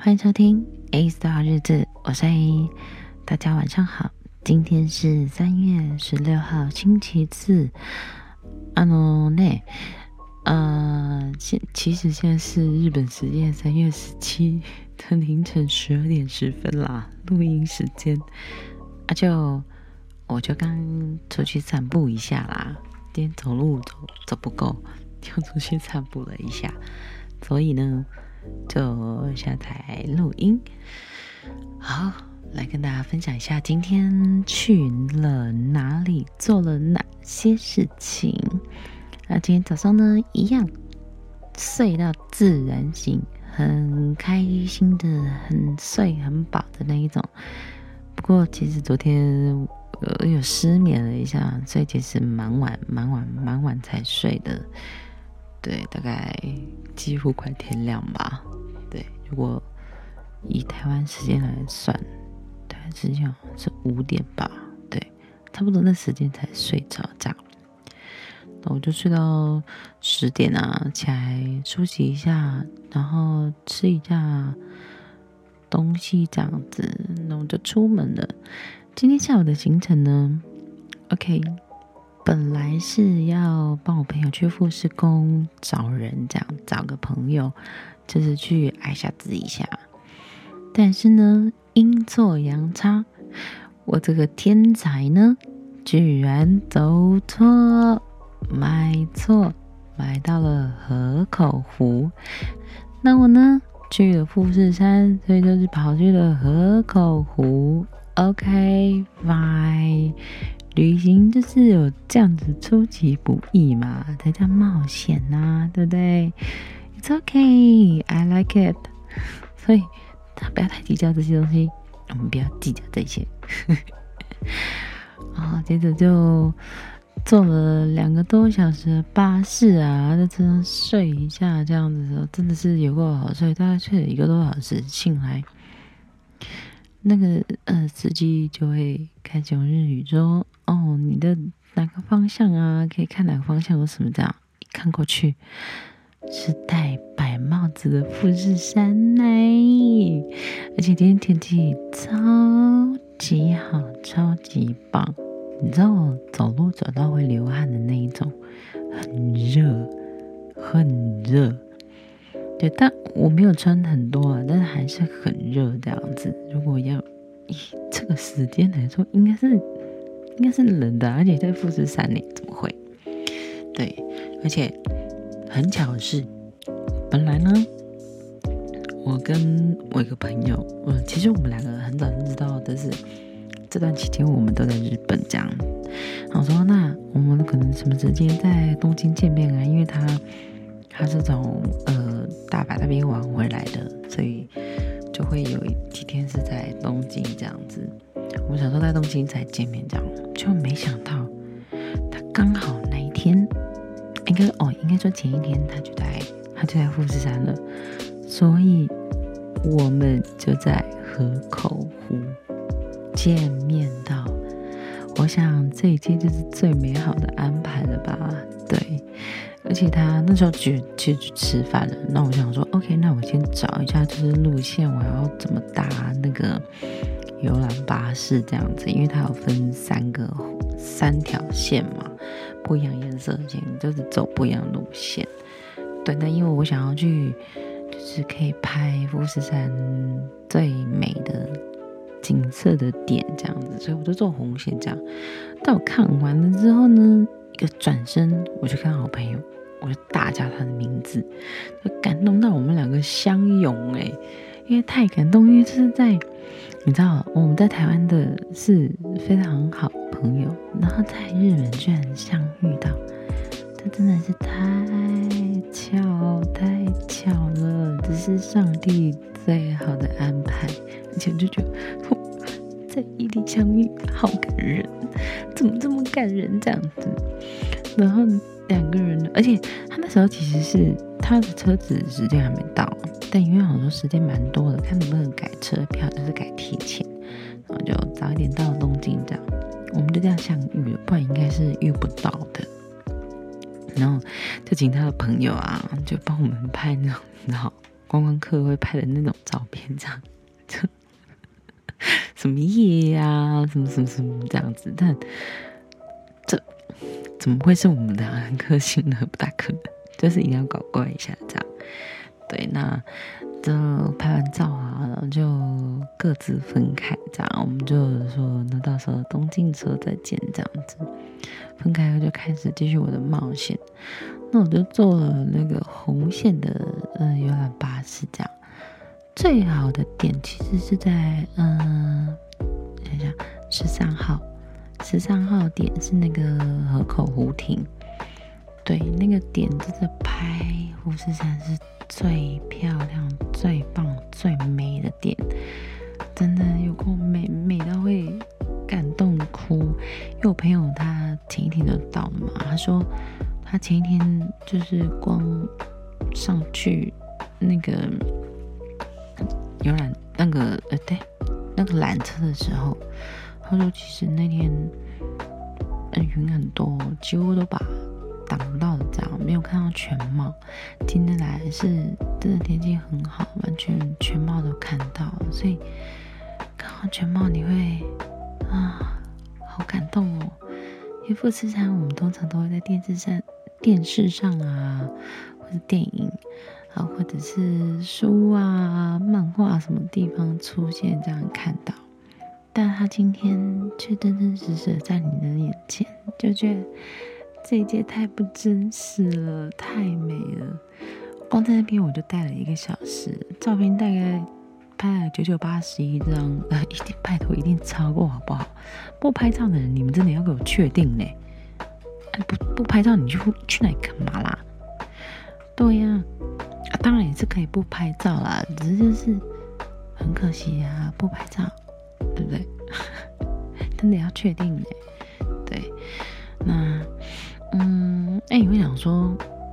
欢迎收听 A Star 日志，我是 A，大家晚上好，今天是三月十六号星期四。啊喏，那呃，现其实现在是日本时间三月十七的凌晨十二点十分啦，录音时间。啊就我就刚出去散步一下啦，今天走路走走不够，就出去散步了一下，所以呢。就下台录音，好，来跟大家分享一下今天去了哪里，做了哪些事情。啊，今天早上呢，一样睡到自然醒，很开心的，很睡很饱的那一种。不过其实昨天我有失眠了一下，所以其实蛮晚、蛮晚、蛮晚才睡的。对，大概几乎快天亮吧。对，如果以台湾时间来算，台湾时间是五点吧。对，差不多那时间才睡着这样。我就睡到十点啊，起来梳洗一下，然后吃一下东西这样子，那我就出门了。今天下午的行程呢？OK。本来是要帮我朋友去富士宫找人，这样找个朋友，就是去挨下子一下。但是呢，阴错阳差，我这个天才呢，居然走错，买错，买到了河口湖。那我呢，去了富士山，所以就是跑去了河口湖。OK，bye。旅行就是有这样子出其不意嘛，才叫冒险呐、啊，对不对？It's OK, I like it。所以，不要太计较这些东西，我们不要计较这些。啊，接着就坐了两个多小时的巴士啊，在车上睡一下，这样子的时候真的是有够好睡，大概睡了一个多小时，醒来。那个呃，司机就会开始用日语说：“哦，你的哪个方向啊？可以看哪个方向有什么这样？一看过去，是戴白帽子的富士山呢。而且今天天气超级好，超级棒。你知道走路走到会流汗的那一种，很热，很热。”对，但我没有穿很多啊，但是还是很热这样子。如果要以这个时间来说，应该是应该是冷的，而且在富士山里怎么会？对，而且很巧是，本来呢，我跟我一个朋友，嗯，其实我们两个很早就知道，但是这段期间我们都在日本这样。我说，那我们可能什么时间在东京见面啊？因为他他是从呃。大阪那边玩回来的，所以就会有几天是在东京这样子。我们想说在东京才见面这样，就没想到他刚好那一天，应该哦，应该说前一天他就在他就在富士山了，所以我们就在河口湖见面到。我想这一切就是最美好的安排了吧？对。而且他那时候就去去吃饭了，那我想说，OK，那我先找一下就是路线，我要怎么搭那个游览巴士这样子，因为它有分三个三条线嘛，不一样颜色线，就是走不一样路线。对，那因为我想要去，就是可以拍富士山最美的景色的点这样子，所以我就做红线这样。但我看完了之后呢，一个转身，我就看好朋友。我就大叫他的名字，就感动到我们两个相拥诶，因为太感动，因为这是在你知道我们在台湾的是非常好朋友，然后在日本居然相遇到，这真的是太巧太巧了，这是上帝他那时候其实是他的车子时间还没到，但因为好多时间蛮多的，看能不能改车票，就是改提前，然后就早一点到东京这样，我们就这样相遇了，不然应该是遇不到的。然后就请他的朋友啊，就帮我们拍那种，然后观光客会拍的那种照片，这样，就什么夜呀、啊，什么什么什么这样子，但这怎么会是我们的、啊？很可惜呢，不大可能，就是一定要搞怪一下这样。对，那就拍完照啊，然后就各自分开，这样我们就说，那到时候东京车再见，这样子。分开后就开始继续我的冒险。那我就坐了那个红线的呃游览巴士，这样。最好的点其实是在嗯，想想十三号，十三号点是那个河口湖亭。对，那个点就是拍富士山是最漂亮、最棒、最美的点，真的有够美，美到会感动哭。因为我朋友他前一天就到了嘛，他说他前一天就是光上去那个游览那个呃对那个缆车的时候，他说其实那天嗯云很多，几乎都把。挡到的这样，没有看到全貌。今天来是真的天气很好，完全全貌都看到，所以看到全貌你会啊，好感动哦。因为富士山，我们通常都会在电视上、电视上啊，或者电影啊，或者是书啊、漫画什么地方出现这样看到，但他今天却真真实实在你的眼前，就觉得。这一届太不真实了，太美了。光在那边我就待了一个小时，照片大概拍了九九八十一张，呃，一定拜托一定超过好不好？不拍照的人，你们真的要给我确定呢？哎，不不拍照，你去去哪里干嘛啦？对呀，啊，当然也是可以不拍照啦，只是就是很可惜啊，不拍照，对不对？真的要确定呢？对，那。嗯，哎，你会想说，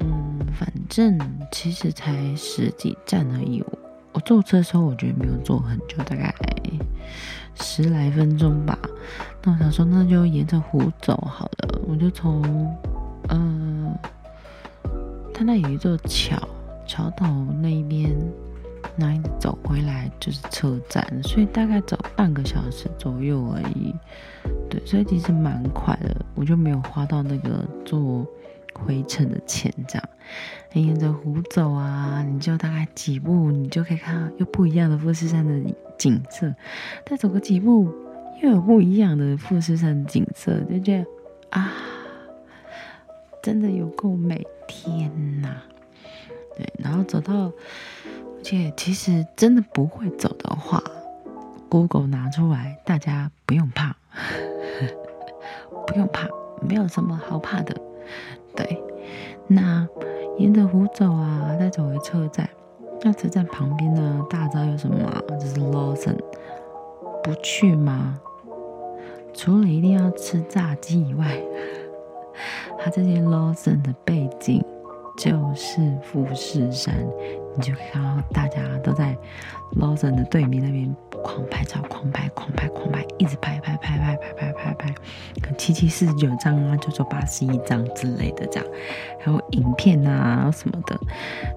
嗯，反正其实才十几站而已。我坐车的时候，我觉得没有坐很久，大概十来分钟吧。那我想说，那就沿着湖走好了。我就从，嗯、呃，他那有一座桥，桥头那一边，那一直走回来就是车站，所以大概走半个小时左右而已。对，所以其实蛮快的，我就没有花到那个坐回程的钱，这样。沿着湖走啊，你就大概几步，你就可以看到又不一样的富士山的景色。再走个几步，又有不一样的富士山的景色，就觉得啊，真的有够美，天哪！对，然后走到，且其实真的不会走的话，Google 拿出来，大家不用怕。不用怕，没有什么好怕的。对，那沿着湖走啊，再走回车站。那车站旁边呢，大家知道有什么吗？就是 Lawson。不去吗？除了一定要吃炸鸡以外，它这些 Lawson 的背景就是富士山，你就看到大家都在 l o s n 的对面那边。狂拍照，狂拍，狂拍，狂拍，一直拍拍拍拍拍拍拍拍，可七七四十九张啊，九九八十一张之类的，这样，还有影片啊什么的，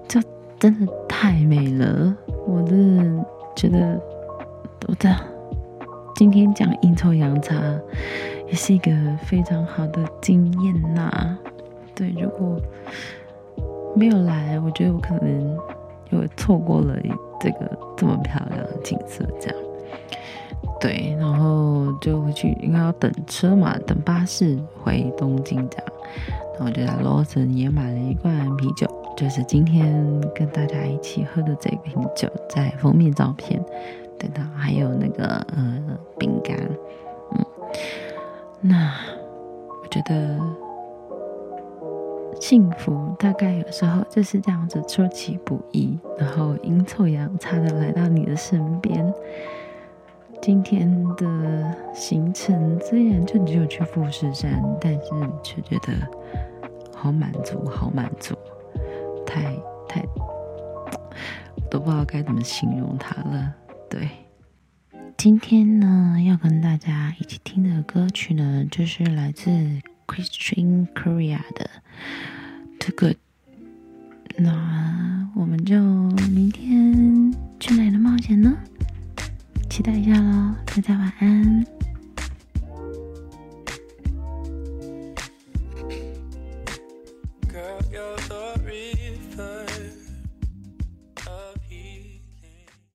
就真的太美了。我真的觉得，我这样今天讲阴错阳差，也是一个非常好的经验呐。对，如果没有来，我觉得我可能又错过了。这个这么漂亮的景色，这样，对，然后就回去，应该要等车嘛，等巴士回东京这样。然后我就在罗森也买了一罐啤酒，就是今天跟大家一起喝的这瓶酒，在封面照片，等到还有那个呃饼干，嗯，那我觉得。幸福大概有时候就是这样子出其不意，然后阴错阳差的来到你的身边。今天的行程虽然就只有去富士山，但是却觉得好满足，好满足，太太都不知道该怎么形容它了。对，今天呢，要跟大家一起听的歌曲呢，就是来自 Christian Korea 的《Too Good》。那我们就明天去哪里冒险呢？期待一下喽！大家晚安。